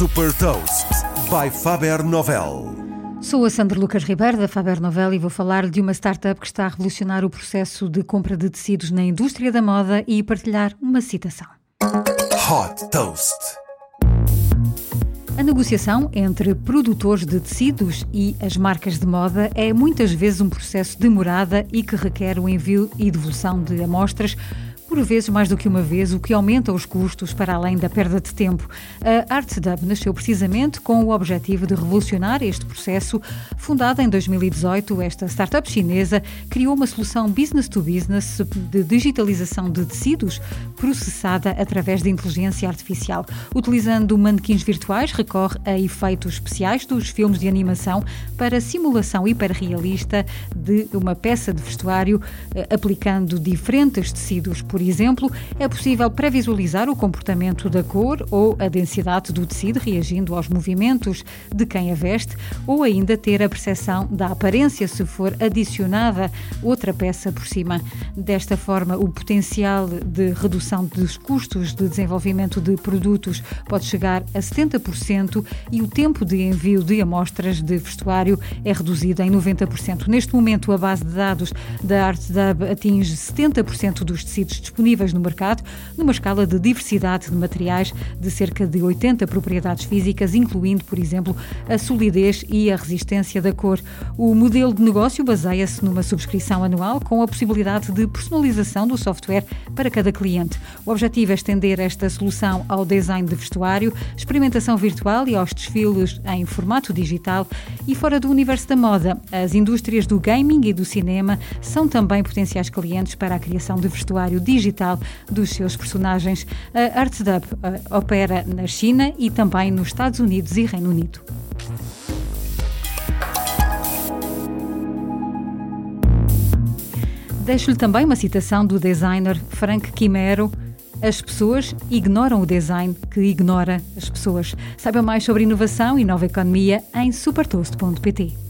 Super Toast by Faber Novel. Sou a Sandra Lucas Ribeiro da Faber Novel e vou falar de uma startup que está a revolucionar o processo de compra de tecidos na indústria da moda e partilhar uma citação. Hot Toast. A negociação entre produtores de tecidos e as marcas de moda é muitas vezes um processo demorado e que requer o envio e devolução de amostras por vezes mais do que uma vez, o que aumenta os custos para além da perda de tempo. A ArtDub nasceu precisamente com o objetivo de revolucionar este processo. Fundada em 2018, esta startup chinesa criou uma solução business to business de digitalização de tecidos processada através de inteligência artificial. Utilizando manequins virtuais, recorre a efeitos especiais dos filmes de animação para simulação hiperrealista de uma peça de vestuário, eh, aplicando diferentes tecidos por por exemplo, é possível previsualizar o comportamento da cor ou a densidade do tecido reagindo aos movimentos de quem a veste, ou ainda ter a percepção da aparência se for adicionada outra peça por cima. Desta forma, o potencial de redução dos custos de desenvolvimento de produtos pode chegar a 70% e o tempo de envio de amostras de vestuário é reduzido em 90%. Neste momento, a base de dados da ArtDub atinge 70% dos tecidos disponíveis no mercado, numa escala de diversidade de materiais de cerca de 80 propriedades físicas, incluindo, por exemplo, a solidez e a resistência da cor. O modelo de negócio baseia-se numa subscrição anual com a possibilidade de personalização do software para cada cliente. O objetivo é estender esta solução ao design de vestuário, experimentação virtual e aos desfiles em formato digital e fora do universo da moda. As indústrias do gaming e do cinema são também potenciais clientes para a criação de vestuário digital digital dos seus personagens. A ArtDub opera na China e também nos Estados Unidos e Reino Unido. Deixo-lhe também uma citação do designer Frank Quimero. As pessoas ignoram o design que ignora as pessoas. Saiba mais sobre inovação e nova economia em supertoast.pt.